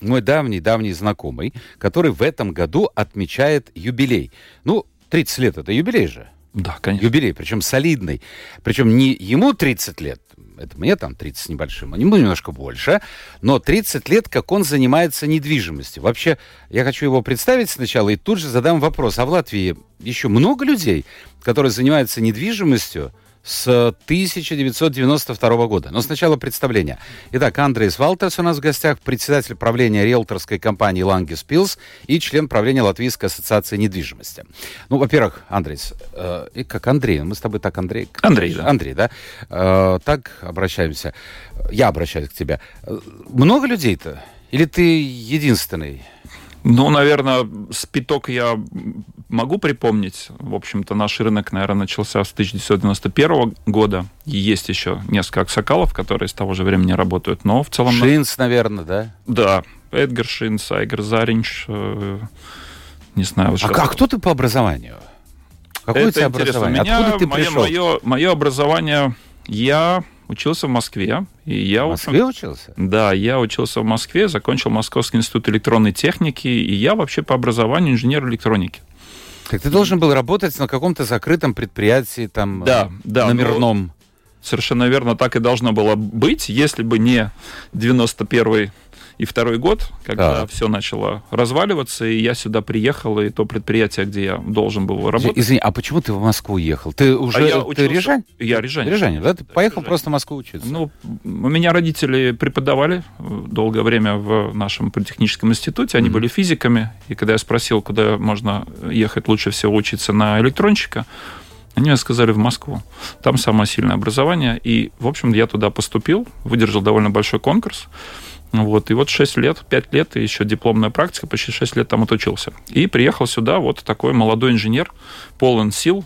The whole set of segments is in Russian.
мой давний-давний знакомый, который в этом году отмечает юбилей. Ну, 30 лет — это юбилей же. Да, конечно. Юбилей, причем солидный. Причем не ему 30 лет, это мне там 30 с небольшим, а ему немножко больше, но 30 лет, как он занимается недвижимостью. Вообще, я хочу его представить сначала и тут же задам вопрос. А в Латвии еще много людей, которые занимаются недвижимостью, с 1992 года. Но сначала представление. Итак, Андрейс Валтерс у нас в гостях, председатель правления риэлторской компании Лангис Пилс и член правления Латвийской ассоциации недвижимости. Ну, во-первых, Андрейс, э, и как Андрей, мы с тобой так, Андрей? Андрей, да. Андрей, да. Э, так обращаемся. Я обращаюсь к тебе. Э, много людей-то? Или ты единственный? Ну, наверное, спиток я могу припомнить. В общем-то, наш рынок, наверное, начался с 1991 года. И есть еще несколько аксакалов, которые с того же времени работают. Но в целом... Шинс, наверное, да? Да. Эдгар Шинс, Айгар Заринч, э, не знаю. А, а кто ты по образованию? Какое Это у тебя образование? Меня, Откуда ты мое, пришел? Мое, мое образование... Я учился в Москве. И я, в Москве общем, учился? Да, я учился в Москве, закончил Московский институт электронной техники, и я вообще по образованию инженер электроники. Так ты должен был работать на каком-то закрытом предприятии, там, да, да, номерном. Совершенно верно, так и должно было быть, если бы не 91 и второй год, когда да. все начало разваливаться, и я сюда приехал, и то предприятие, где я должен был работать. Извини, а почему ты в Москву ехал? Ты уже а я ты учился... Рижань? Я Рижань. Рижань, да? Ты да, поехал Рижань. просто в Москву учиться? Ну, у меня родители преподавали долгое время в нашем политехническом институте, они mm-hmm. были физиками, и когда я спросил, куда можно ехать лучше всего учиться на электронщика, они мне сказали в Москву. Там самое сильное образование. И, в общем, я туда поступил, выдержал довольно большой конкурс. Вот, и вот 6 лет, 5 лет, и еще дипломная практика, почти 6 лет там отучился. И приехал сюда вот такой молодой инженер, полон сил,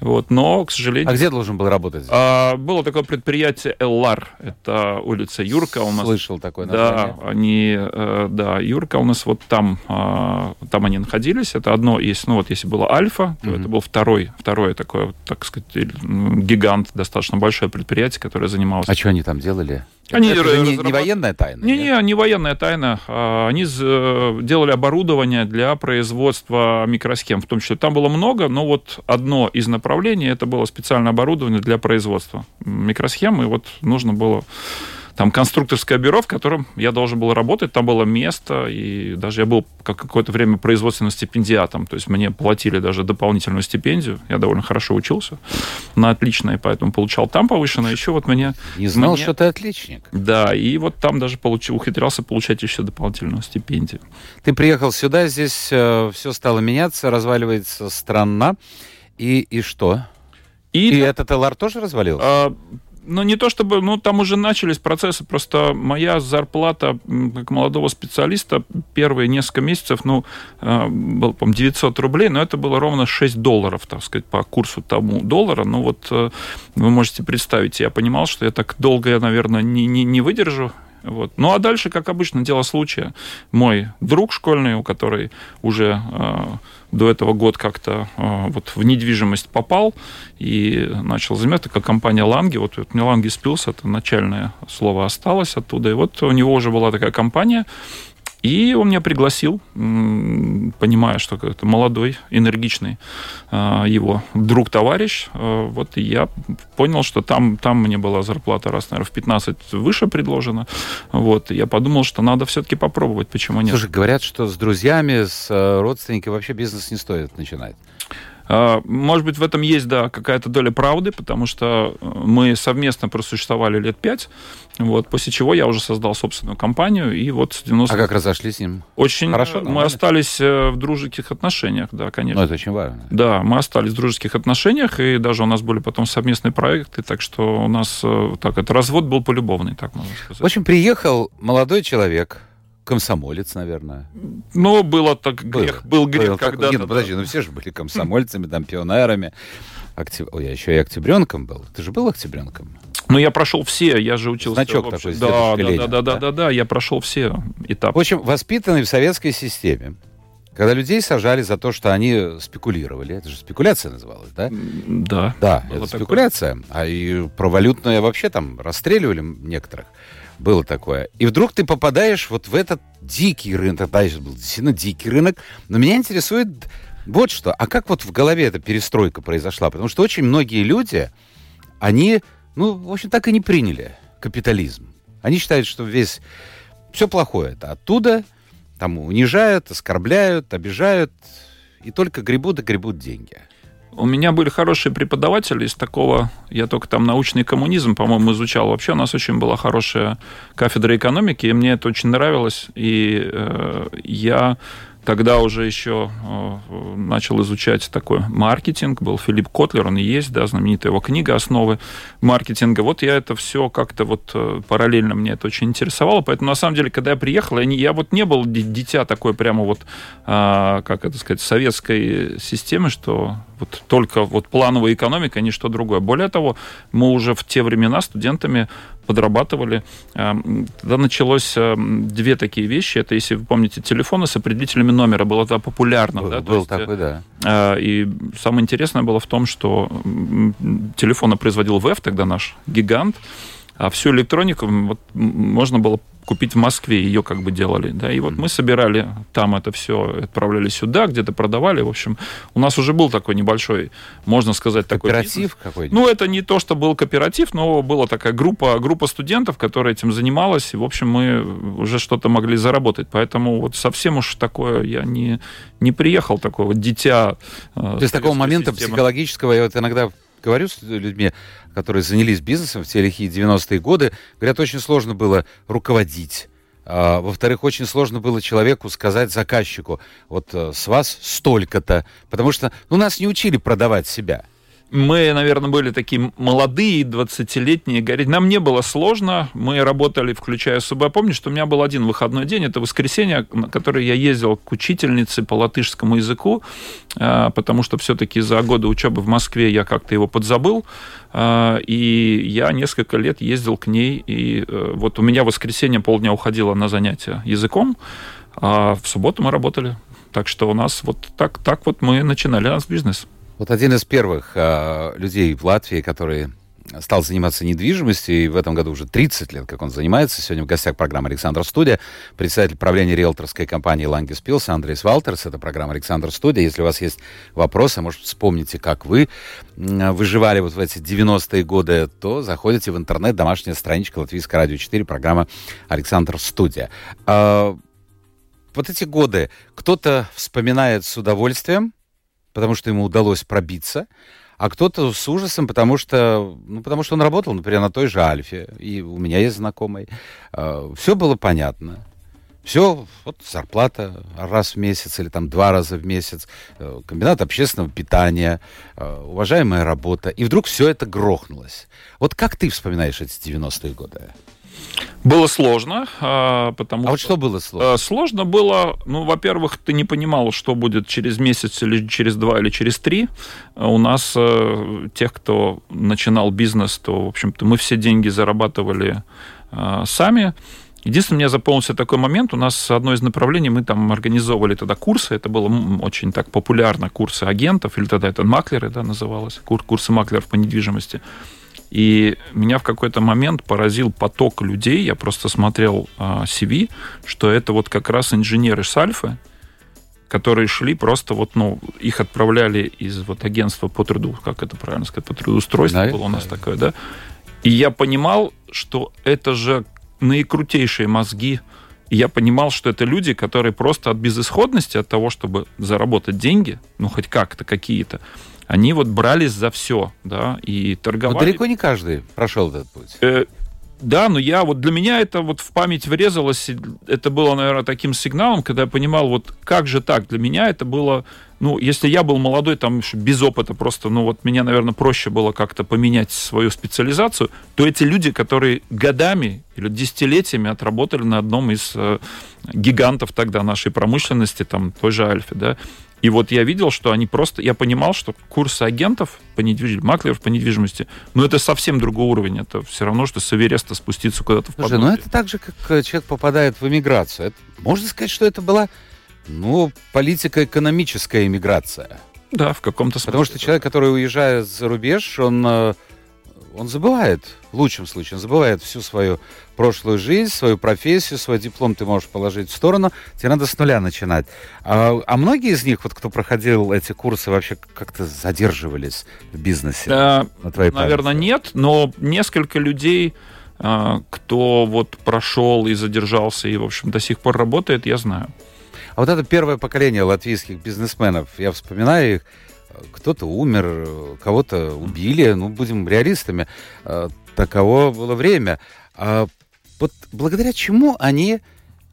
вот, но, к сожалению... А где должен был работать? А, было такое предприятие «Эллар», это улица Юрка у нас. Слышал такое название. Да, они, э, да, Юрка у нас вот там, а, там они находились. Это одно из, ну вот если было «Альфа», то mm-hmm. это был второй, второе такое, так сказать, гигант, достаточно большое предприятие, которое занималось... А что они там делали? Они это же не, не военная тайна? Не, не, не военная тайна. А, они делали оборудование для производства микросхем, в том числе. Там было много, но вот одно из направлений это было специальное оборудование для производства микросхем, и вот нужно было там конструкторское бюро, в котором я должен был работать, там было место, и даже я был как какое-то время производственным стипендиатом, то есть мне платили даже дополнительную стипендию, я довольно хорошо учился, на отлично, и поэтому получал там повышенное, еще вот мне... Не знал, мне, что ты отличник. Да, и вот там даже получил, ухитрялся получать еще дополнительную стипендию. Ты приехал сюда, здесь э, все стало меняться, разваливается страна, и, и что? И, и этот ЛР тоже развалился? А, ну, не то чтобы, ну, там уже начались процессы, просто моя зарплата как молодого специалиста первые несколько месяцев, ну, был, по 900 рублей, но это было ровно 6 долларов, так сказать, по курсу тому доллара. Ну, вот э, вы можете представить, я понимал, что я так долго, я, наверное, не, не, не выдержу, вот. Ну а дальше, как обычно, дело случая. Мой друг школьный, у которой уже э, до этого год как-то э, вот в недвижимость попал и начал заниматься, как компания Ланги. Вот, вот мне Ланги сплюс, это начальное слово осталось оттуда. И вот у него уже была такая компания, и он меня пригласил, понимая, что это молодой, энергичный а, его друг-товарищ. А, вот я понял, что там, там мне была зарплата раз, наверное, в 15 выше предложена. Вот, я подумал, что надо все-таки попробовать, почему нет. Слушай, говорят, что с друзьями, с э, родственниками вообще бизнес не стоит начинать. А, может быть, в этом есть, да, какая-то доля правды, потому что э, мы совместно просуществовали лет пять, вот, после чего я уже создал собственную компанию, и вот с 90... А как разошлись с ним? Очень хорошо. Мы остались э, в дружеских отношениях, да, конечно. Ну, это очень важно. Да, мы остались в дружеских отношениях, и даже у нас были потом совместные проекты, так что у нас, э, так, это развод был полюбовный, так можно сказать. В общем, приехал молодой человек, комсомолец, наверное. Ну, было так грех. Был, был грех, был, когда... Нет, ну, подожди, ну все же были комсомольцами, там, пионерами. Октяб... Ой, я еще и октябренком был. Ты же был октябренком? Ну, я прошел все, я же учился... Значок такой с да, да, Ленина, да, да, да, да, да, я прошел все этапы. В общем, воспитанный в советской системе, когда людей сажали за то, что они спекулировали, это же спекуляция называлась, да? Да. Да, это такое. спекуляция. А и про валютное вообще там расстреливали некоторых. Было такое. И вдруг ты попадаешь вот в этот дикий рынок. Тогда еще был действительно дикий рынок. Но меня интересует вот что. А как вот в голове эта перестройка произошла? Потому что очень многие люди, они, ну, в общем, так и не приняли капитализм. Они считают, что весь... Все плохое это оттуда, там унижают, оскорбляют, обижают, и только гребут и гребут деньги. У меня были хорошие преподаватели из такого, я только там научный коммунизм, по-моему, изучал. Вообще у нас очень была хорошая кафедра экономики, и мне это очень нравилось. И э, я Тогда уже еще э, начал изучать такой маркетинг. Был Филипп Котлер, он и есть, да, знаменитая его книга «Основы маркетинга». Вот я это все как-то вот э, параллельно мне это очень интересовало. Поэтому, на самом деле, когда я приехал, я, не, я вот не был дитя такой прямо вот, а, как это сказать, советской системы, что вот только вот плановая экономика, а не что другое. Более того, мы уже в те времена студентами подрабатывали. Эм, тогда началось эм, две такие вещи. Это, если вы помните, телефоны с определителями номера. Было это популярно. Был, да? был есть, такой, да. Э, и самое интересное было в том, что телефоны производил ВЭФ, тогда наш гигант, а всю электронику вот, можно было купить в Москве, ее как бы делали, да, и вот мы собирали там это все, отправляли сюда, где-то продавали, в общем, у нас уже был такой небольшой, можно сказать, такой кооператив какой-нибудь? Ну, это не то, что был кооператив, но была такая группа, группа студентов, которая этим занималась, и, в общем, мы уже что-то могли заработать, поэтому вот совсем уж такое я не, не приехал, такое вот дитя. Э, то есть такого момента системы. психологического я вот иногда говорю с людьми, которые занялись бизнесом в те лихие 90-е годы, говорят, очень сложно было руководить. А, во-вторых, очень сложно было человеку сказать заказчику, вот э, с вас столько-то, потому что ну, нас не учили продавать себя мы, наверное, были такие молодые, 20-летние, говорить. Нам не было сложно, мы работали, включая СУБ. Помню, что у меня был один выходной день, это воскресенье, на который я ездил к учительнице по латышскому языку, а, потому что все-таки за годы учебы в Москве я как-то его подзабыл, а, и я несколько лет ездил к ней, и э, вот у меня воскресенье полдня уходило на занятия языком, а в субботу мы работали. Так что у нас вот так, так вот мы начинали наш бизнес. Вот один из первых э, людей в Латвии, который стал заниматься недвижимостью, и в этом году уже 30 лет, как он занимается. Сегодня в гостях программы «Александр Студия», председатель правления риэлторской компании «Лангис Пилс» Андрей Валтерс. Это программа «Александр Студия». Если у вас есть вопросы, может, вспомните, как вы выживали вот в эти 90-е годы, то заходите в интернет, домашняя страничка Латвийское радио 4, программа «Александр Студия». А, вот эти годы кто-то вспоминает с удовольствием, потому что ему удалось пробиться, а кто-то с ужасом, потому что, ну, потому что он работал, например, на той же Альфе, и у меня есть знакомый. А, Все было понятно. Все, вот зарплата раз в месяц или там два раза в месяц, э, комбинат общественного питания, э, уважаемая работа. И вдруг все это грохнулось. Вот как ты вспоминаешь эти 90-е годы? Было сложно, а, потому а вот что было сложно? Э, сложно было, ну, во-первых, ты не понимал, что будет через месяц или через два или через три. А у нас э, тех, кто начинал бизнес, то, в общем-то, мы все деньги зарабатывали э, сами. Единственное, мне запомнился такой момент. У нас одно из направлений, мы там организовывали тогда курсы. Это было очень так популярно, курсы агентов, или тогда это маклеры, да, называлось, курсы маклеров по недвижимости. И меня в какой-то момент поразил поток людей. Я просто смотрел а, CV, что это вот как раз инженеры с Альфы, которые шли просто вот, ну, их отправляли из вот агентства по труду, как это правильно сказать, по трудоустройству да, было у нас да. такое, да. И я понимал, что это же наикрутейшие мозги. И я понимал, что это люди, которые просто от безысходности, от того, чтобы заработать деньги, ну, хоть как-то какие-то, они вот брались за все, да, и торговали. Но далеко не каждый прошел этот путь. Э, Да, но я вот для меня это вот в память врезалось, это было, наверное, таким сигналом, когда я понимал, вот как же так, для меня это было, ну, если я был молодой, там, без опыта просто, ну, вот меня, наверное, проще было как-то поменять свою специализацию, то эти люди, которые годами или десятилетиями отработали на одном из э, гигантов тогда нашей промышленности, там, той же Альфе, да, и вот я видел, что они просто... Я понимал, что курсы агентов по недвижимости, маклеров по недвижимости, ну, это совсем другой уровень. Это все равно, что с Эвереста спуститься куда-то в Слушай, ну это так же, как э, человек попадает в эмиграцию. Это, можно сказать, что это была, ну, политико-экономическая иммиграция. Да, в каком-то смысле. Потому что человек, который уезжает за рубеж, он э, он забывает, в лучшем случае, он забывает всю свою прошлую жизнь, свою профессию, свой диплом ты можешь положить в сторону, тебе надо с нуля начинать. А, а многие из них, вот кто проходил эти курсы, вообще как-то задерживались в бизнесе? Да, на твоей наверное, памяти? нет, но несколько людей, а, кто вот прошел и задержался, и, в общем, до сих пор работает, я знаю. А вот это первое поколение латвийских бизнесменов, я вспоминаю их, кто-то умер, кого-то убили, ну, будем реалистами, э, таково было время. А вот благодаря чему они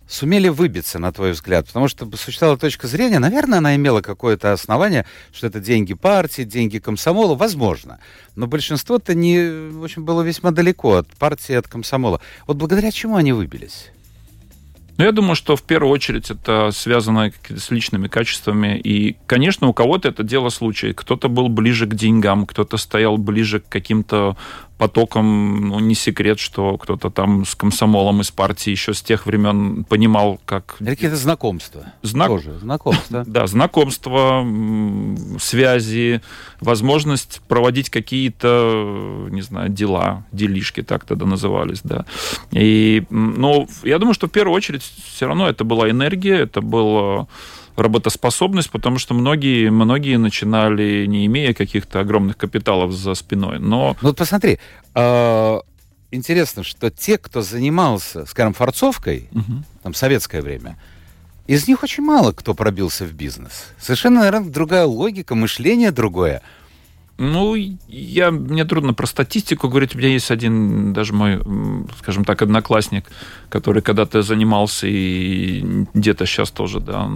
сумели выбиться, на твой взгляд? Потому что существовала точка зрения, наверное, она имела какое-то основание, что это деньги партии, деньги комсомола, возможно. Но большинство-то не, в общем, было весьма далеко от партии, от комсомола. Вот благодаря чему они выбились? Ну, я думаю, что в первую очередь это связано с личными качествами. И, конечно, у кого-то это дело случая. Кто-то был ближе к деньгам, кто-то стоял ближе к каким-то потоком, ну, не секрет, что кто-то там с комсомолом из партии еще с тех времен понимал, как... Какие-то знакомства. Знак... Тоже знакомства. Да, знакомства, связи, возможность проводить какие-то, не знаю, дела, делишки, так тогда назывались, да. И, ну, я думаю, что в первую очередь все равно это была энергия, это было работоспособность, потому что многие, многие начинали, не имея каких-то огромных капиталов за спиной. Но... Ну вот посмотри, э, интересно, что те, кто занимался, скажем, форцовкой, угу. там, советское время, из них очень мало кто пробился в бизнес. Совершенно, наверное, другая логика, мышление другое. Ну, я, мне трудно про статистику говорить. У меня есть один, даже мой, скажем так, одноклассник, который когда-то занимался и где-то сейчас тоже, да,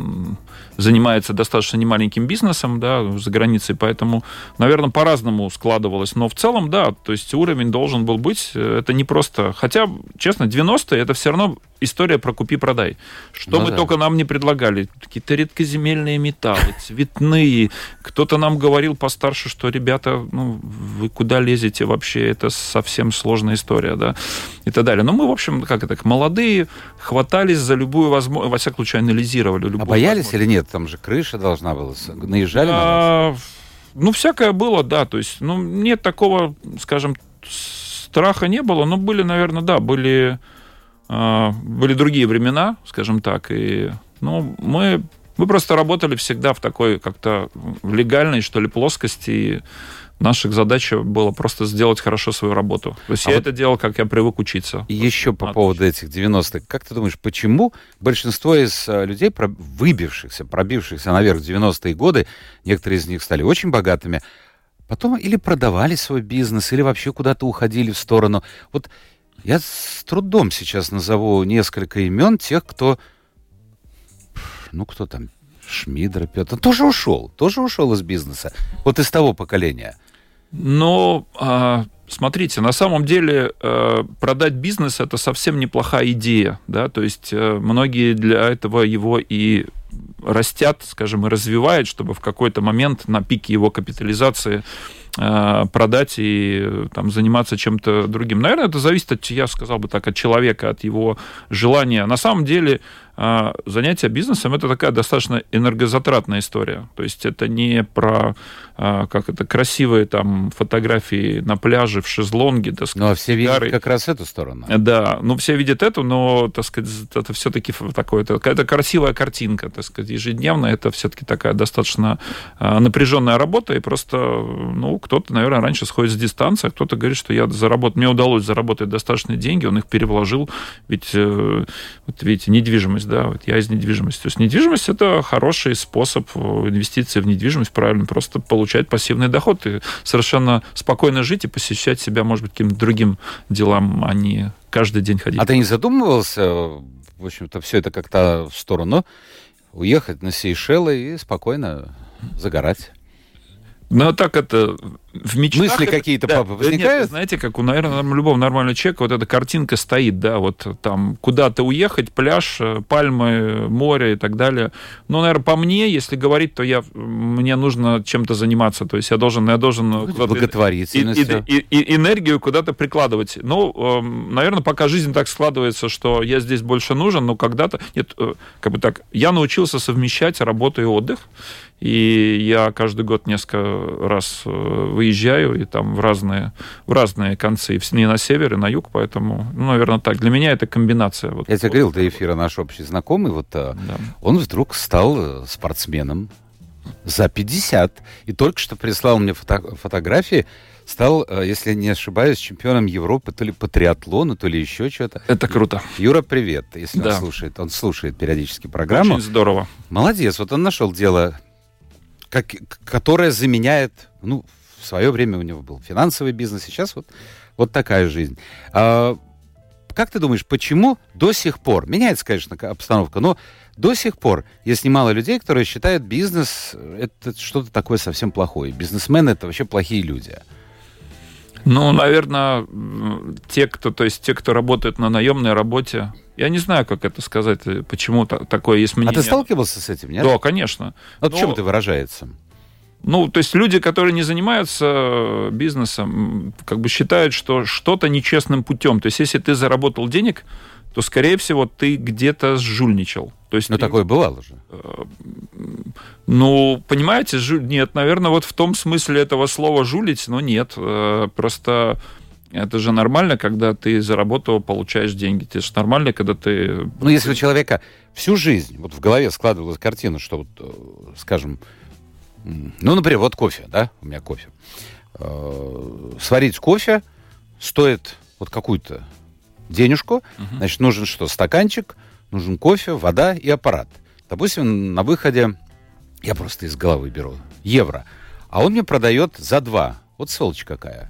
занимается достаточно немаленьким бизнесом, да, за границей, поэтому, наверное, по-разному складывалось. Но в целом, да, то есть уровень должен был быть. Это не просто... Хотя, честно, 90-е это все равно история про купи-продай. Что ну, мы да. только нам не предлагали. Какие-то редкоземельные металлы, цветные. Кто-то нам говорил постарше, что, ребята, ну, вы куда лезете вообще? Это совсем сложная история, да, и так далее. Но мы, в общем, как это, молодые, хватались за любую возможность, во всяком случае, анализировали любую А боялись или нет? Там же крыша должна была, наезжали а, на вас? Ну, всякое было, да, то есть, ну, нет такого, скажем, страха не было, но были, наверное, да, были а, были другие времена, скажем так, и ну, мы, мы просто работали всегда в такой как-то легальной, что ли, плоскости, и наша задача была просто сделать хорошо свою работу. То есть а я вот это делал, как я привык учиться. Еще по поводу этих 90-х. Как ты думаешь, почему большинство из э, людей, выбившихся, пробившихся наверх в 90-е годы, некоторые из них стали очень богатыми, потом или продавали свой бизнес, или вообще куда-то уходили в сторону. Вот я с трудом сейчас назову несколько имен тех, кто... Ну, кто там? Шмидер, Петр. Тоже ушел. Тоже ушел из бизнеса. Вот из того поколения. Но а, смотрите, на самом деле э, продать бизнес это совсем неплохая идея, да, то есть э, многие для этого его и растят, скажем, и развивают, чтобы в какой-то момент на пике его капитализации продать и там, заниматься чем-то другим. Наверное, это зависит, от, я сказал бы так, от человека, от его желания. На самом деле а, занятие бизнесом это такая достаточно энергозатратная история. То есть это не про как это красивые там фотографии на пляже в шезлонге, так сказать. Ну, а все видят как раз эту сторону. Да, ну все видят эту, но, так сказать, это все-таки такое, это, это красивая картинка, так сказать, ежедневно. Это все-таки такая достаточно напряженная работа, и просто, ну, кто-то, наверное, раньше сходит с дистанции, а кто-то говорит, что я заработал, мне удалось заработать достаточные деньги, он их переложил, ведь, э, вот видите, недвижимость, да, вот я из недвижимости. То есть недвижимость – это хороший способ э, инвестиции в недвижимость, правильно, просто получать пассивный доход и совершенно спокойно жить и посещать себя, может быть, каким-то другим делам, а не каждый день ходить. А ты не задумывался, в общем-то, все это как-то в сторону уехать на Сейшелы и спокойно загорать? Ну, а так это в мечтах... Мысли какие-то, да, папа, возникают? Нет, знаете, как у, наверное, любого нормального человека вот эта картинка стоит, да, вот там куда-то уехать, пляж, э, пальмы, море и так далее. Ну, наверное, по мне, если говорить, то я, мне нужно чем-то заниматься, то есть я должен... Я должен ну, Благотворительностью. И, и, и, энергию куда-то прикладывать. Ну, эм, наверное, пока жизнь так складывается, что я здесь больше нужен, но когда-то... Нет, э, как бы так, я научился совмещать работу и отдых, и я каждый год несколько раз э, выезжаю и там в разные, в разные концы, не на север и на юг, поэтому, ну, наверное, так. Для меня это комбинация. Вот, я тебе говорил до эфира наш общий знакомый, вот э, да. он вдруг стал э, спортсменом за 50 и только что прислал мне фото фотографии стал, если не ошибаюсь, чемпионом Европы то ли по триатлону, то ли еще что-то. Это круто. Юра, привет, если да. он слушает. Он слушает периодически программу. Очень здорово. Молодец, вот он нашел дело как, которая заменяет, ну, свое время у него был финансовый бизнес, сейчас вот, вот такая жизнь. А, как ты думаешь, почему до сих пор, меняется, конечно, обстановка, но до сих пор есть немало людей, которые считают бизнес это что-то такое совсем плохое. Бизнесмены это вообще плохие люди. Ну, наверное, те, кто, то есть те, кто работает на наемной работе, я не знаю, как это сказать, э, почему такое есть мнение. А ты сталкивался с этим, нет? Да, конечно. Вот Но... в чем это выражается? Ну, то есть люди, которые не занимаются бизнесом, как бы считают, что что-то нечестным путем. То есть если ты заработал денег, то, скорее всего, ты где-то сжульничал. То есть Но ты... такое бывало же. Э, ну, понимаете, жу... нет, наверное, вот в том смысле этого слова жулить, но нет. Э, просто это же нормально, когда ты заработал, получаешь деньги. Это же нормально, когда ты... Ну, если у человека всю жизнь вот в голове складывалась картина, что, вот, э, скажем, ну, например, вот кофе, да, у меня кофе. Э, сварить кофе стоит вот какую-то денежку, угу. значит, нужен что? Стаканчик, нужен кофе, вода и аппарат. Допустим, на выходе, я просто из головы беру, евро, а он мне продает за два. Вот сволочь какая.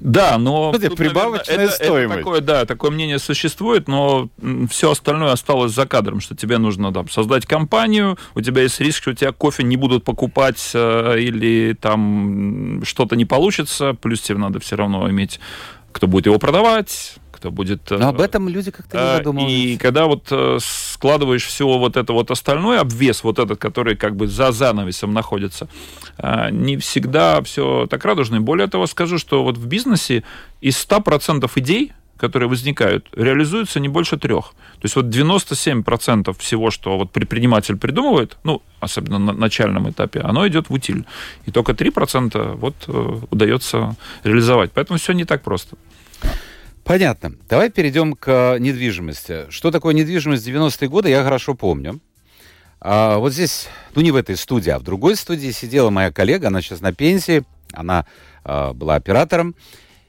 Да, но... Это тут, прибавочная наверное, стоимость. Это такое, да, такое мнение существует, но все остальное осталось за кадром, что тебе нужно там, создать компанию, у тебя есть риск, что у тебя кофе не будут покупать э, или там что-то не получится, плюс тебе надо все равно иметь, кто будет его продавать, кто будет... Но об этом люди как-то не э, задумываются. И когда вот э, складываешь все вот это вот остальное, обвес вот этот, который как бы за занавесом находится, э, не всегда все так радужно. И более того, скажу, что вот в бизнесе из 100% идей, которые возникают, реализуются не больше трех. То есть вот 97% всего, что вот предприниматель придумывает, ну, особенно на начальном этапе, оно идет в утиль. И только 3% вот удается реализовать. Поэтому все не так просто. Понятно. Давай перейдем к недвижимости. Что такое недвижимость 90-е годы, я хорошо помню. А, вот здесь, ну не в этой студии, а в другой студии сидела моя коллега, она сейчас на пенсии, она а, была оператором,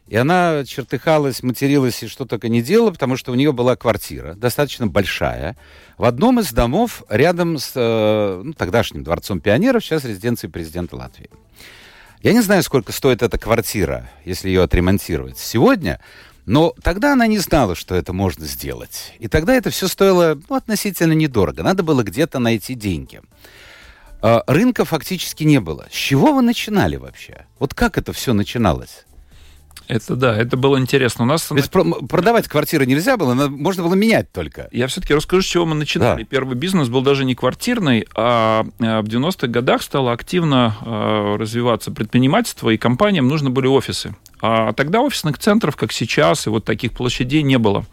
и она чертыхалась, материлась и что только не делала, потому что у нее была квартира, достаточно большая, в одном из домов рядом с э, ну, тогдашним дворцом пионеров, сейчас резиденцией президента Латвии. Я не знаю, сколько стоит эта квартира, если ее отремонтировать. Сегодня но тогда она не знала, что это можно сделать. И тогда это все стоило ну, относительно недорого. Надо было где-то найти деньги. А, рынка фактически не было. С чего вы начинали вообще? Вот как это все начиналось? Это да, это было интересно. У нас Ведь продавать квартиры нельзя было, можно было менять только. Я все-таки расскажу, с чего мы начинали. Да. Первый бизнес был даже не квартирный, а, а в 90-х годах стало активно а, развиваться предпринимательство, и компаниям нужны были офисы. А тогда офисных центров, как сейчас, и вот таких площадей не было.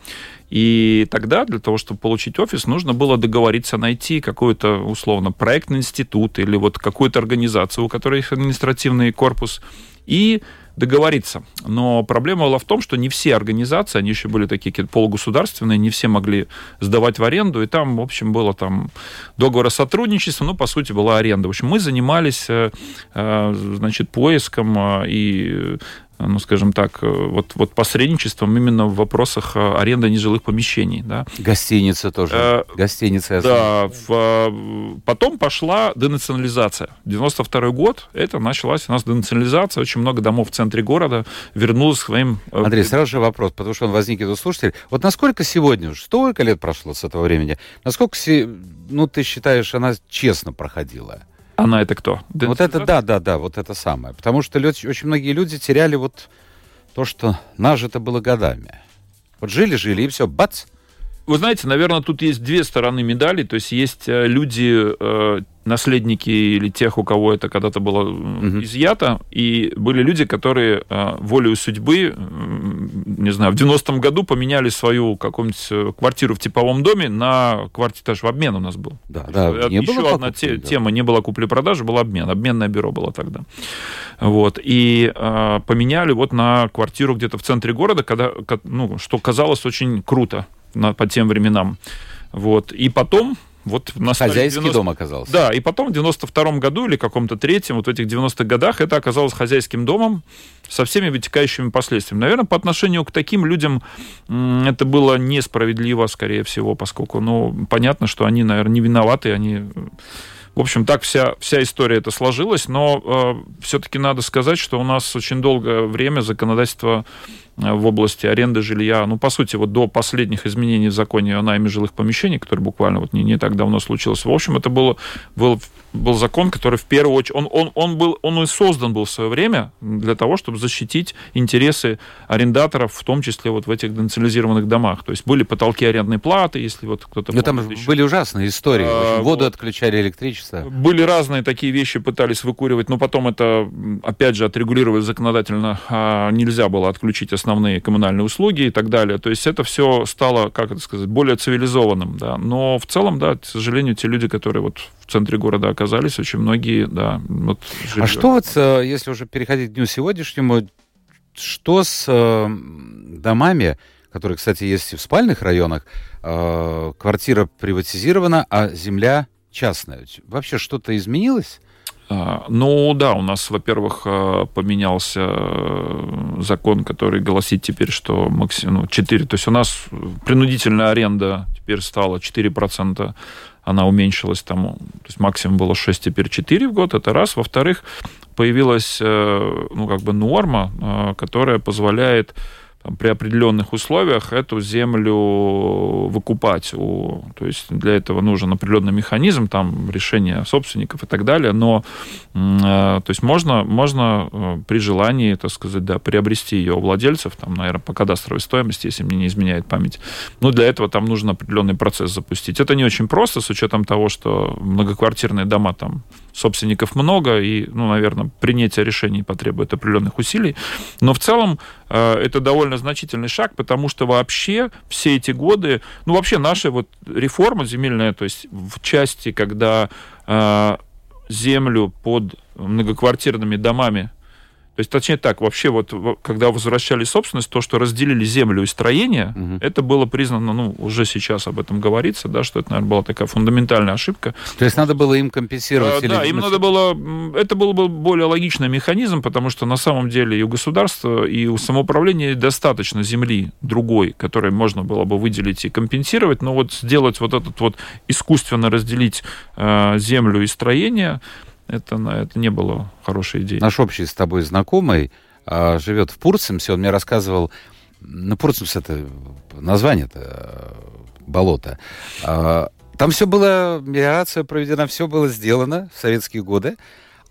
И тогда для того, чтобы получить офис, нужно было договориться найти какой-то, условно, проектный институт или вот какую-то организацию, у которой есть административный корпус, и договориться. Но проблема была в том, что не все организации, они еще были такие полугосударственные, не все могли сдавать в аренду, и там, в общем, было там договор о сотрудничестве, ну, по сути, была аренда. В общем, мы занимались, э, э, значит, поиском э, и ну, скажем так, вот, вот посредничеством именно в вопросах аренды нежилых помещений. Да. Гостиница тоже. Э, Гостиница. Да. В, потом пошла денационализация. 92 год, это началась у нас денационализация. Очень много домов в центре города вернулось к своим... Андрей, сразу же вопрос, потому что он возникнет у слушателей. Вот насколько сегодня, столько лет прошло с этого времени, насколько, ну, ты считаешь, она честно проходила? Она это кто? Вот это, да, да, да, вот это самое. Потому что люди, очень многие люди теряли вот то, что нажито было годами. Вот жили-жили, и все, бац, вы знаете, наверное, тут есть две стороны медали. То есть есть э, люди, э, наследники или тех, у кого это когда-то было угу. изъято, и были люди, которые э, волею судьбы, не знаю, в 90-м году поменяли свою какую-нибудь квартиру в типовом доме на квартиру, даже в обмен у нас был. Да, да. Не Еще было одна те, да. тема, не было купли-продажи, был обмен. Обменное бюро было тогда. Вот. И поменяли вот на квартиру где-то в центре города, когда, ну, что казалось очень круто на, по тем временам. Вот. И потом вот на Хозяйский 90... дом оказался. Да, и потом в 92-м году или каком-то третьем, вот в этих 90-х годах, это оказалось хозяйским домом со всеми вытекающими последствиями. Наверное, по отношению к таким людям это было несправедливо, скорее всего, поскольку, ну, понятно, что они, наверное, не виноваты, они в общем, так вся, вся история это сложилась, но э, все-таки надо сказать, что у нас очень долгое время законодательство э, в области аренды жилья, ну, по сути, вот до последних изменений в законе о найме жилых помещений, который буквально вот не, не так давно случился, в общем, это было, было был закон, который в первую очередь, он, он, он, был, он и создан был в свое время для того, чтобы защитить интересы арендаторов, в том числе вот в этих денационализированных домах. То есть были потолки арендной платы, если вот кто-то... Но там еще... были ужасные истории. А, Воду вот. отключали, электричество. Были разные такие вещи, пытались выкуривать, но потом это, опять же, отрегулировали законодательно. А нельзя было отключить основные коммунальные услуги и так далее. То есть это все стало, как это сказать, более цивилизованным. Да. Но в целом, да, к сожалению, те люди, которые вот в центре города оказались, очень многие, да. Вот, А что вот, э, если уже переходить к дню сегодняшнему, что с э, домами, которые, кстати, есть и в спальных районах, э, квартира приватизирована, а земля частная. Вообще что-то изменилось? А, ну да, у нас, во-первых, поменялся закон, который гласит теперь, что максимум ну, 4, то есть у нас принудительная аренда теперь стала 4% она уменьшилась там, то есть максимум было 6, теперь 4 в год, это раз. Во-вторых, появилась, э, ну, как бы норма, э, которая позволяет при определенных условиях эту землю выкупать. У, то есть для этого нужен определенный механизм, там решение собственников и так далее. Но э, то есть можно, можно э, при желании, так сказать, да, приобрести ее у владельцев, там, наверное, по кадастровой стоимости, если мне не изменяет память. Но для этого там нужно определенный процесс запустить. Это не очень просто, с учетом того, что многоквартирные дома там собственников много, и, ну, наверное, принятие решений потребует определенных усилий. Но в целом э, это довольно значительный шаг, потому что вообще все эти годы, ну, вообще наша вот реформа земельная, то есть в части, когда э, землю под многоквартирными домами то есть, точнее так, вообще вот, когда возвращали собственность, то, что разделили землю и строение, угу. это было признано, ну, уже сейчас об этом говорится, да, что это, наверное, была такая фундаментальная ошибка. То есть надо было им компенсировать? А, да, им надо было, это был бы более логичный механизм, потому что на самом деле и у государства, и у самоуправления достаточно земли другой, которой можно было бы выделить и компенсировать, но вот сделать вот этот вот искусственно разделить э, землю и строение, это, это не было хорошей идеей. Наш общий с тобой знакомый а, живет в Пурцемсе, он мне рассказывал, ну, Пурцемс это название это э, болото. А, там все было, мелиорация проведена, все было сделано в советские годы,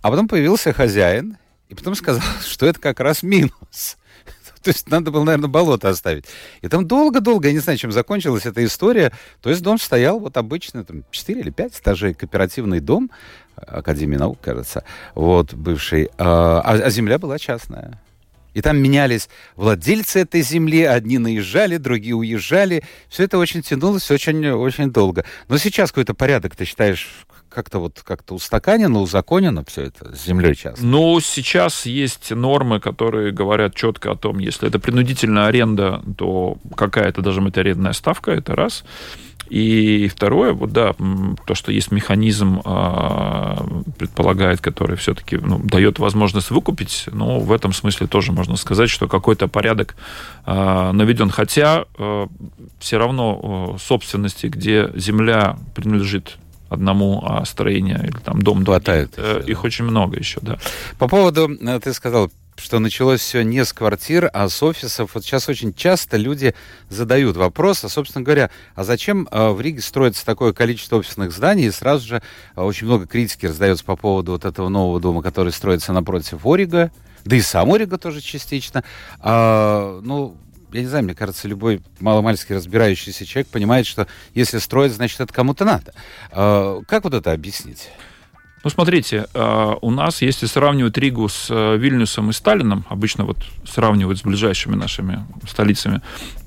а потом появился хозяин, и потом сказал, что это как раз минус. То есть надо было, наверное, болото оставить. И там долго-долго, я не знаю, чем закончилась эта история. То есть дом стоял вот обычно, там, 4 или 5 этажей, кооперативный дом, Академии наук, кажется, вот, бывший. А, а, а земля была частная. И там менялись владельцы этой земли, одни наезжали, другие уезжали. Все это очень тянулось очень, очень долго. Но сейчас какой-то порядок, ты считаешь, как-то вот как-то устаканено, узаконено все это с землей часто? Ну, сейчас есть нормы, которые говорят четко о том, если это принудительная аренда, то какая-то быть арендная ставка, это раз. И второе, вот да, то, что есть механизм, а, предполагает, который все-таки ну, дает возможность выкупить, но в этом смысле тоже можно сказать, что какой-то порядок а, наведен. Хотя а, все равно собственности, где земля принадлежит одному, а строение или там дом хватает. Другие, э, их очень много еще, да. По поводу, э, ты сказал, что началось все не с квартир, а с офисов. Вот сейчас очень часто люди задают вопрос, а, собственно говоря, а зачем э, в Риге строится такое количество офисных зданий? И сразу же э, очень много критики раздается по поводу вот этого нового дома, который строится напротив Орига, да и сам Орига тоже частично. А, ну, я не знаю, мне кажется, любой маломальски разбирающийся человек понимает, что если строить, значит, это кому-то надо. А, как вот это объяснить? Ну, смотрите, э, у нас, если сравнивать Ригу с э, Вильнюсом и Сталином, обычно вот сравнивают с ближайшими нашими столицами,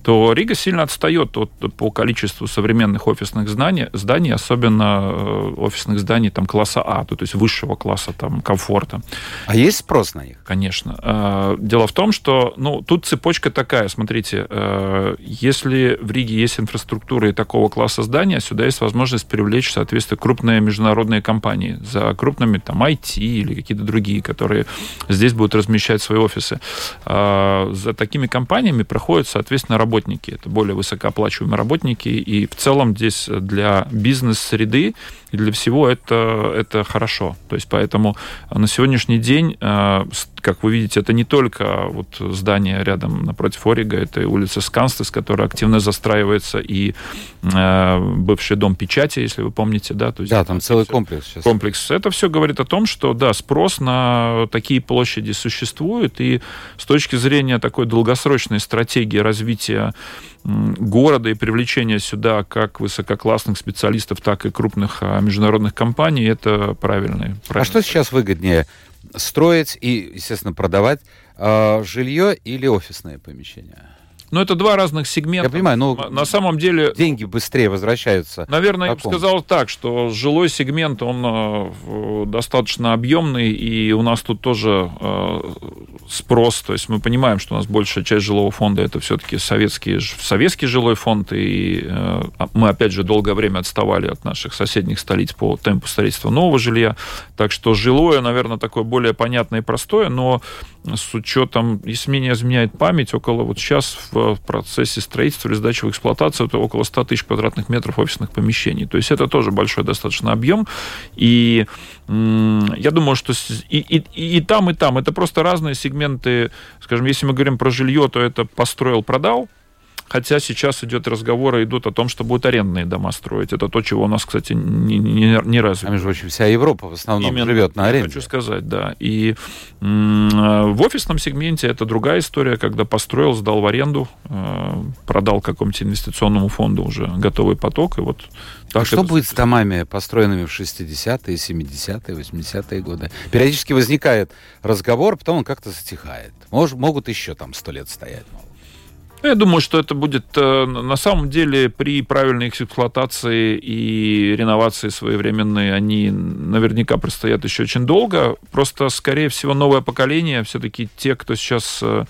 то Рига сильно отстает от, по количеству современных офисных зданий, зданий, особенно э, офисных зданий там, класса А, то, то есть высшего класса там, комфорта. А есть спрос на них? Конечно. Э, дело в том, что ну, тут цепочка такая, смотрите, э, если в Риге есть инфраструктура и такого класса здания, сюда есть возможность привлечь, соответственно, крупные международные компании за крупными там IT или какие-то другие, которые здесь будут размещать свои офисы. За такими компаниями проходит, соответственно, работа работники, это более высокооплачиваемые работники, и в целом здесь для бизнес-среды и для всего это, это хорошо. То есть поэтому на сегодняшний день, э, как вы видите, это не только вот здание рядом напротив Орига, это и улица Сканстес, которая активно застраивается, и бывший дом печати, если вы помните, да? То есть да, там целый комплекс сейчас. Комплекс. Это все говорит о том, что, да, спрос на такие площади существует, и с точки зрения такой долгосрочной стратегии развития города и привлечения сюда как высококлассных специалистов, так и крупных а, международных компаний, это правильный. А что сейчас выгоднее? Строить и, естественно, продавать э, жилье или офисное помещение? Но это два разных сегмента. Я понимаю, но на самом деле деньги быстрее возвращаются. Наверное, я бы сказал так, что жилой сегмент он э, достаточно объемный, и у нас тут тоже э, спрос. То есть мы понимаем, что у нас большая часть жилого фонда это все-таки советский советский жилой фонд, и э, а мы опять же долгое время отставали от наших соседних столиц по темпу строительства нового жилья. Так что жилое, наверное, такое более понятное и простое, но с учетом, если мне не изменяет память, около вот сейчас в процессе строительства или сдачи в эксплуатацию это около 100 тысяч квадратных метров офисных помещений. То есть это тоже большой достаточно объем. И я думаю, что и, и, и там, и там это просто разные сегменты. Скажем, если мы говорим про жилье, то это построил, продал, Хотя сейчас идет разговоры, идут о том, что будут арендные дома строить. Это то, чего у нас, кстати, не, не, не развито. А между прочим, вся Европа в основном Именно, живет на аренде. Хочу сказать, да. И в офисном сегменте это другая история, когда построил, сдал в аренду, э, продал какому-то инвестиционному фонду уже готовый поток. И вот так а что будет с домами, построенными в 60-е, 70-е, 80-е годы? Периодически возникает разговор, потом он как-то затихает. Мож, могут еще там сто лет стоять. Я думаю, что это будет э, на самом деле при правильной эксплуатации и реновации своевременной, они наверняка простоят еще очень долго. Просто, скорее всего, новое поколение, все-таки те, кто сейчас э,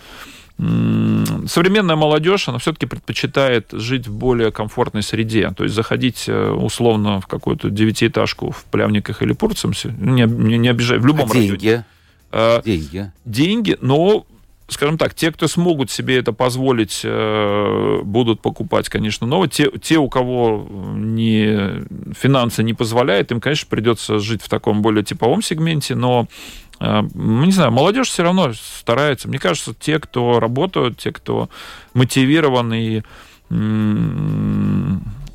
современная молодежь, она все-таки предпочитает жить в более комфортной среде. То есть заходить э, условно в какую-то девятиэтажку в Плявниках или Пурцемсе, не, не, не обижай, в любом а деньги? районе. Деньги? Деньги, но скажем так, те, кто смогут себе это позволить, э, будут покупать, конечно, новые. Те, те, у кого не, финансы не позволяют, им, конечно, придется жить в таком более типовом сегменте, но э, ну, не знаю, молодежь все равно старается. Мне кажется, те, кто работают, те, кто мотивированы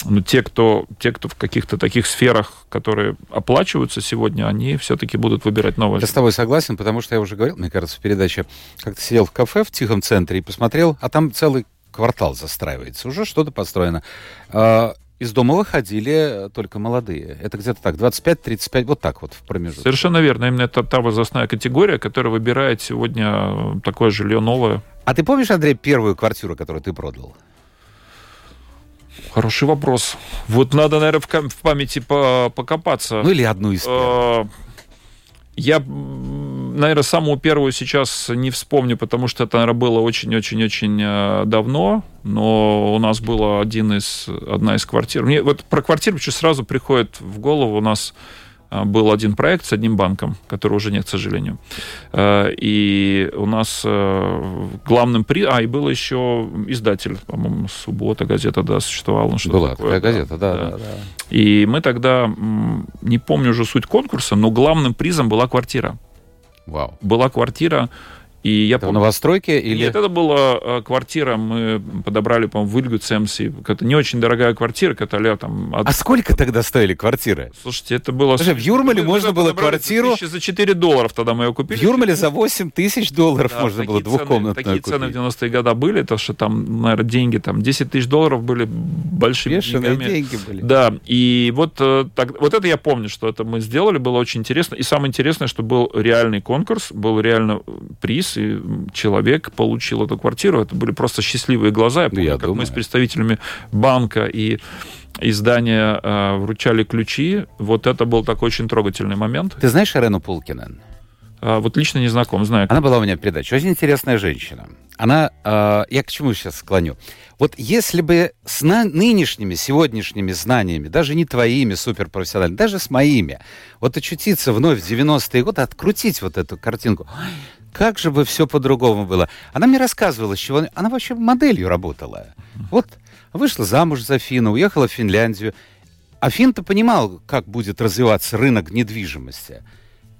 ну, те, кто, те, кто в каких-то таких сферах, которые оплачиваются сегодня, они все-таки будут выбирать новое. Я с тобой согласен, потому что я уже говорил, мне кажется, в передаче, как-то сидел в кафе в тихом центре и посмотрел, а там целый квартал застраивается, уже что-то построено. А, из дома выходили только молодые. Это где-то так, 25-35, вот так вот в промежутке. Совершенно верно. Именно это та возрастная категория, которая выбирает сегодня такое жилье новое. А ты помнишь, Андрей, первую квартиру, которую ты продал? Хороший вопрос. Вот надо, наверное, в, памяти по- покопаться. Ну или одну из первых. Э, Я, наверное, самую первую сейчас не вспомню, потому что это, наверное, было очень-очень-очень э, давно, но у нас была один из, одна из квартир. Мне вот про квартиру еще сразу приходит в голову. У нас был один проект с одним банком, который уже нет, к сожалению. Э, И у нас э, главным при... А, и был еще издатель, по-моему, «Суббота», газета, да, существовала. ну, что-то Была такое, такая газета, да, да, да. и мы тогда, не помню уже суть конкурса, но главным призом была квартира. Вау. Была квартира, и я Это в помню... новостройке или... Нет, это была э, квартира, мы подобрали, по-моему, в Ильгу Цемси. Это не очень дорогая квартира, которая там... от- А сколько тогда стоили квартиры? Слушайте, это было... Слушай, в Юрмале Мы можно было квартиру- За 4 долларов тогда мы ее В купили. Юрмале за 8 тысяч долларов Да, можно было двухкомнатную Такие цены в купить. 90-е годы были, то что там, наверное, деньги, там 10 тысяч долларов были большими Бешеные деньгами. деньги были. Да, и вот, э, так, вот это я помню, что это мы сделали, было очень интересно. И самое интересное, что был реальный конкурс, был реально э, и человек получил эту квартиру. Это были просто счастливые глаза. Я помню, я как думаю. мы с представителями банка и издания э, вручали ключи. Вот это был такой очень трогательный момент. Ты знаешь Ирену Пулкинен? А, вот лично не знаком, знаю. Она была у меня в передаче. Очень интересная женщина. Она, э, я к чему сейчас склоню? Вот если бы с на- нынешними, сегодняшними знаниями, даже не твоими суперпрофессиональными, даже с моими, вот очутиться вновь в 90-е годы, открутить вот эту картинку, ой, как же бы все по-другому было. Она мне рассказывала, с чего... она- вообще моделью работала. Вот вышла замуж за Фина, уехала в Финляндию. А Фин-то понимал, как будет развиваться рынок недвижимости.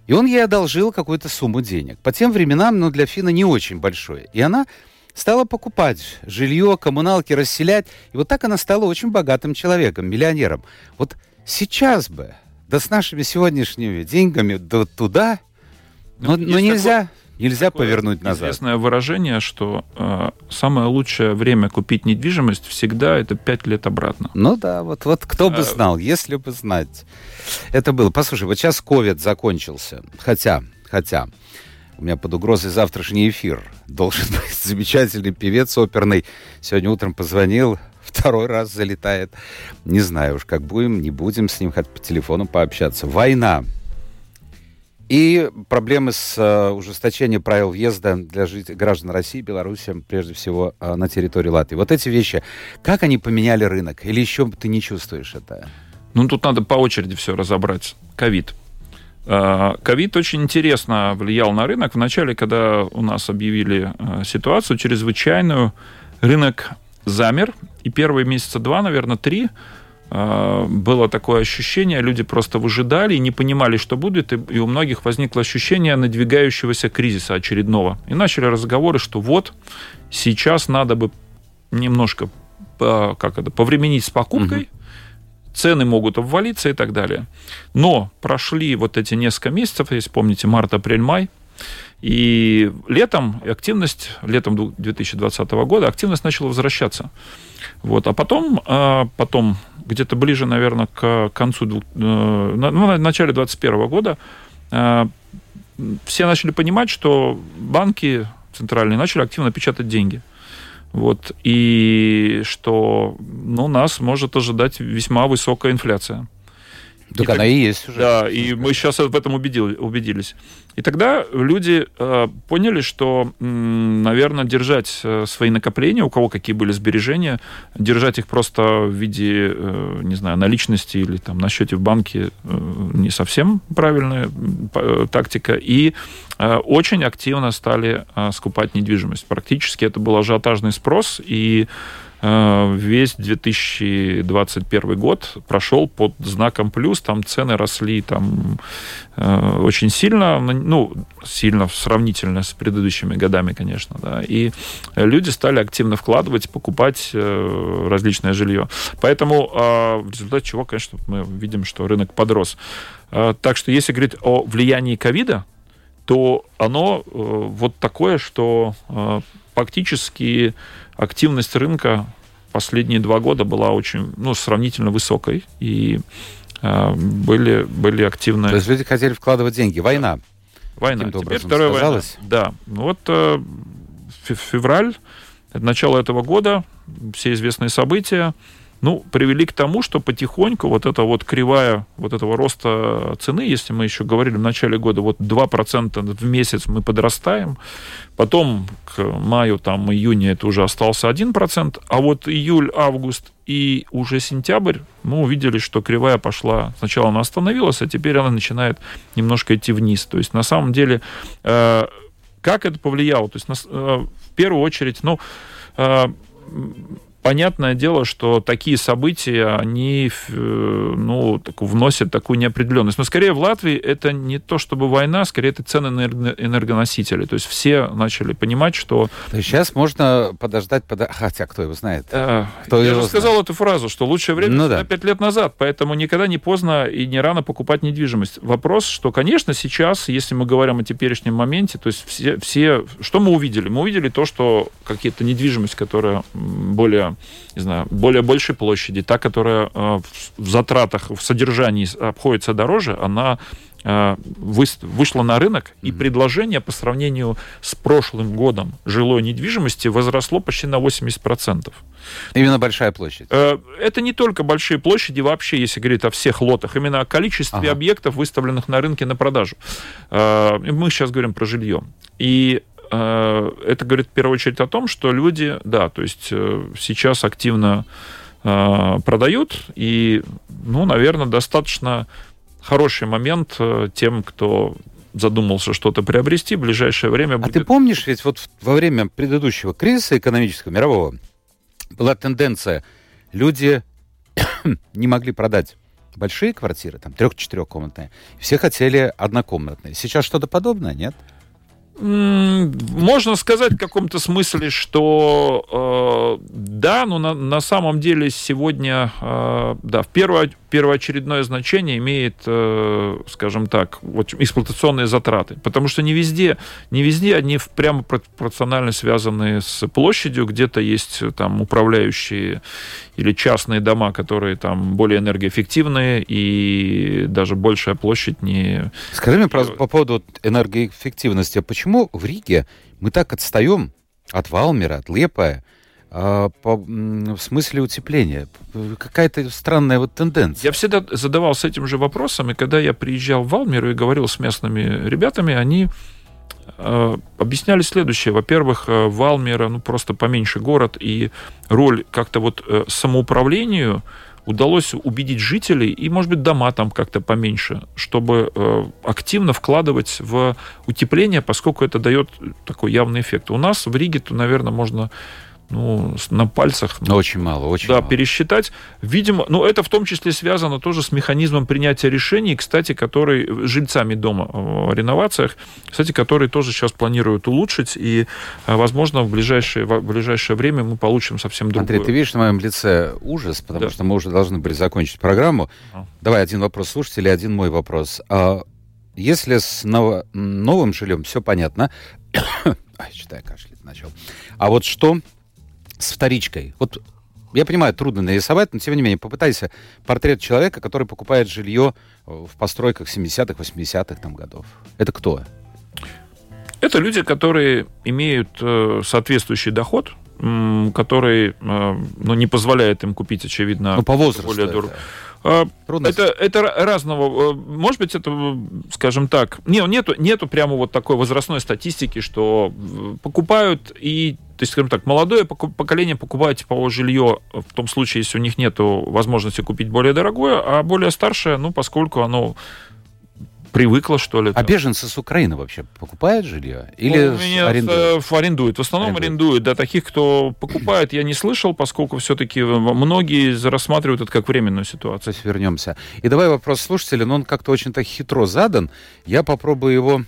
И он ей одолжил какую-то сумму денег. По тем временам, ну, для Фина не очень большое. И она стала покупать жилье, коммуналки, расселять. И вот так она стала очень богатым человеком, миллионером. Вот сейчас бы, да с нашими сегодняшними деньгами, да туда, но, Ну, но есть нельзя, нельзя Такое повернуть назад. Известное выражение, что э, самое лучшее время купить недвижимость всегда это 5 лет обратно. Ну да, вот, вот кто бы А- знал, если бы знать. Это было. Послушай, вот сейчас ковид закончился. Хотя, хотя, у меня под угрозой завтрашний эфир. Должен быть замечательный певец оперный. Сегодня утром позвонил, второй раз залетает. Не знаю уж, как будем, не будем с ним хоть по телефону пообщаться. Война. И проблемы с э, ужесточением правил въезда для жителей, граждан России Беларуси, прежде всего, э, на территории Латвии. Вот эти вещи, как они поменяли рынок? Или еще ты не чувствуешь это? Ну, тут надо по очереди все разобрать. Ковид. А, Ковид очень интересно влиял на рынок. Вначале, когда у нас объявили а, ситуацию чрезвычайную, рынок замер. И первые месяца два, наверное, три было такое ощущение, люди просто выжидали и не понимали, что будет, и, и у многих возникло ощущение надвигающегося кризиса очередного. И начали разговоры, что вот сейчас надо бы немножко как это, повременить с покупкой, цены могут обвалиться и так далее. Но прошли вот эти несколько месяцев, если помните, март, апрель, май, и летом активность, летом 2020 года активность начала возвращаться. Вот. А потом, а, потом где-то ближе, наверное, к концу, э, ну, на начале 2021 года а, все начали понимать, что банки центральные начали активно печатать деньги. Вот. И что ну, нас может ожидать весьма высокая инфляция. Так И она так- и есть уже. Да, и мы сейчас в этом убедил- убедились. И тогда люди э, поняли, что, м, наверное, держать э, свои накопления, у кого какие были сбережения, держать их просто в виде, э, не знаю, наличности или там на счете в банке э, не совсем правильная э, тактика. И э, очень активно стали э, скупать недвижимость. Практически это был ажиотажный спрос, и весь 2021 год прошел под знаком плюс, там цены росли там э, очень сильно, ну, сильно сравнительно с предыдущими годами, конечно, да, и люди стали активно вкладывать, покупать э, различное жилье. Поэтому э, в результате чего, конечно, мы видим, что рынок подрос. Э, Так что если говорить о влиянии ковида, то оно э, вот такое, что э, фактически активность рынка последние два года была очень, ну, сравнительно высокой, и э, были, были активны То есть люди хотели вкладывать деньги. Война. война. Теперь образом вторая война. сказалось? Да. Ну Вот э, фе- февраль, это начало этого года, все известные события, ну, привели к тому, что потихоньку вот эта вот кривая вот этого роста цены, если мы еще говорили в начале года, вот 2% в месяц мы подрастаем, потом к маю, там, июню это уже остался 1%, а вот июль, август и уже сентябрь мы увидели, что кривая пошла, сначала она остановилась, а теперь она начинает немножко идти вниз. То есть на самом деле, э, как это повлияло? То есть на, э, в первую очередь, ну, э, Понятное дело, что такие события, они э, ну, так, вносят такую неопределенность. Но скорее в Латвии это не то чтобы война, скорее это цены на энергоносители. То есть все начали понимать, что... То есть сейчас можно подождать, под... хотя кто его знает? А, кто я же сказал эту фразу, что лучшее время ну, да. 5 лет назад, поэтому никогда не поздно и не рано покупать недвижимость. Вопрос, что, конечно, сейчас, если мы говорим о теперешнем моменте, то есть все, все... Что мы увидели? Мы увидели то, что какие-то недвижимость, которая более не знаю, более большей площади, та, которая э, в затратах, в содержании обходится дороже, она э, вышла на рынок, и предложение по сравнению с прошлым годом жилой недвижимости возросло почти на 80%. Именно большая площадь? Э, это не только большие площади, вообще, если говорить о всех лотах, именно о количестве ага. объектов, выставленных на рынке на продажу. Мы сейчас говорим про жилье. И это говорит в первую очередь о том, что люди, да, то есть э, сейчас активно э, продают, и, ну, наверное, достаточно хороший момент тем, кто задумался что-то приобрести, в ближайшее время будет... А ты помнишь, ведь вот во время предыдущего кризиса экономического, мирового, была тенденция, люди не могли продать большие квартиры, там, трех-четырехкомнатные, все хотели однокомнатные. Сейчас что-то подобное, нет? Можно сказать в каком-то смысле, что э, да, но на, на самом деле сегодня, э, да, в первую, первоочередное значение имеет, э, скажем так, вот эксплуатационные затраты, потому что не везде, не везде они прямо пропорционально связаны с площадью, где-то есть там управляющие или частные дома, которые там более энергоэффективные и даже большая площадь не... Скажи мне по, по поводу энергоэффективности, а почему в Риге мы так отстаем от Валмера, от Лепая, по, в смысле утепления? Какая-то странная вот тенденция. Я всегда задавался этим же вопросом, и когда я приезжал в Валмеру и говорил с местными ребятами, они Э, объясняли следующее. Во-первых, э, Валмера, ну, просто поменьше город, и роль как-то вот э, самоуправлению удалось убедить жителей, и, может быть, дома там как-то поменьше, чтобы активно вкладывать в утепление, поскольку это дает такой явный эффект. У нас в Риге, то, наверное, можно ну, на пальцах. Очень мало, очень да, мало. пересчитать. Видимо, ну, это в том числе связано тоже с механизмом принятия решений, кстати, который жильцами дома в реновациях, кстати, которые тоже сейчас планируют улучшить, и, э, возможно, в ближайшее, в ближайшее время мы получим совсем другое. Андрей, ты видишь на моем лице ужас, потому да. что мы уже должны были закончить программу. А. Давай один вопрос слушателя, один мой вопрос. А если с ново- новым жильем все понятно, Ай, читаю, кашлять начал. А вот что с вторичкой. Вот я понимаю, трудно нарисовать, но тем не менее, попытайся портрет человека, который покупает жилье в постройках 70-х, 80-х там, годов. Это кто? Это люди, которые имеют э, соответствующий доход, который э, ну, не позволяет им купить, очевидно, ну, по возрасту более дорого. А, это, это разного. Э, может быть, это, скажем так, не, нету, нету прямо вот такой возрастной статистики, что покупают и то есть, скажем так, молодое поколение покупает типовое жилье в том случае, если у них нет возможности купить более дорогое, а более старшее, ну, поскольку оно привыкла, что ли. А беженцы с Украины вообще покупают жилье? Или ну, меня арендуют? Э, арендуют? В основном арендуют. арендуют. Да, таких, кто покупает, я не слышал, поскольку все-таки многие рассматривают это как временную ситуацию. То вернемся. И давай вопрос слушателя, но он как-то очень так хитро задан. Я попробую его...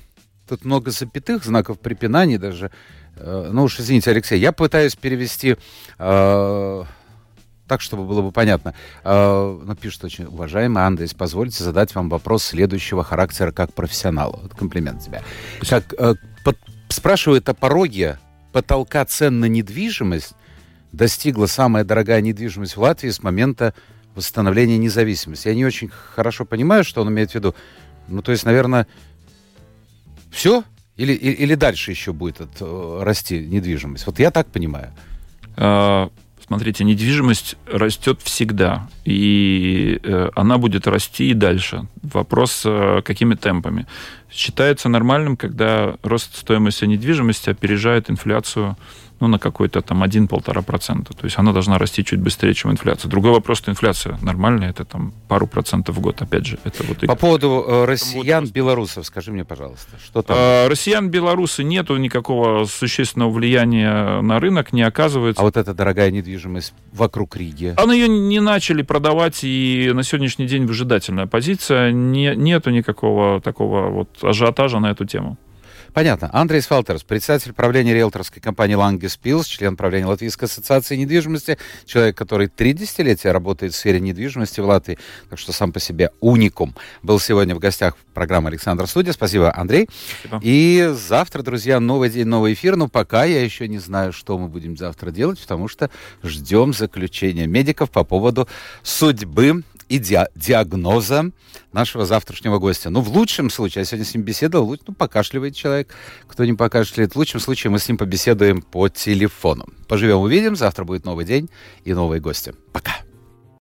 Тут много запятых, знаков препинаний даже. Э, ну уж извините, Алексей, я пытаюсь перевести... Э так, чтобы было бы понятно. Э, ну, пишет очень уважаемый Андрес, позвольте задать вам вопрос следующего характера как профессионалу. Вот комплимент тебе. Как, э, под, спрашивает о пороге потолка цен на недвижимость достигла самая дорогая недвижимость в Латвии с момента восстановления независимости. Я не очень хорошо понимаю, что он имеет в виду. Ну, то есть, наверное, все? Или, или, или дальше еще будет от, расти недвижимость? Вот я так понимаю. Смотрите, недвижимость растет всегда, и э, она будет расти и дальше. Вопрос, э, какими темпами. Считается нормальным, когда рост стоимости недвижимости опережает инфляцию ну, на какой-то там 1-1,5%. То есть она должна расти чуть быстрее, чем инфляция. Другой вопрос, что инфляция нормальная, это там пару процентов в год, опять же. Это вот По поводу э, россиян, белорусов, скажи мне, пожалуйста, что там? Э, россиян, белорусы, нету никакого существенного влияния на рынок, не оказывается. А вот эта дорогая недвижимость вокруг Риги? Она ее не начали продавать, и на сегодняшний день выжидательная позиция. Не, нету никакого такого вот ажиотажа на эту тему. Понятно. Андрей Сфалтерс, председатель правления риэлторской компании Лангис Пилс, член правления Латвийской ассоциации недвижимости, человек, который три десятилетия работает в сфере недвижимости в Латвии, так что сам по себе уникум. Был сегодня в гостях программы Александр Судья. Спасибо, Андрей. Спасибо. И завтра, друзья, новый день, новый эфир. Но пока я еще не знаю, что мы будем завтра делать, потому что ждем заключения медиков по поводу судьбы и ди- диагноза нашего завтрашнего гостя. Ну, в лучшем случае, я сегодня с ним беседовал, ну, покашливает человек, кто не покашляет. В лучшем случае мы с ним побеседуем по телефону. Поживем, увидим. Завтра будет новый день и новые гости. Пока.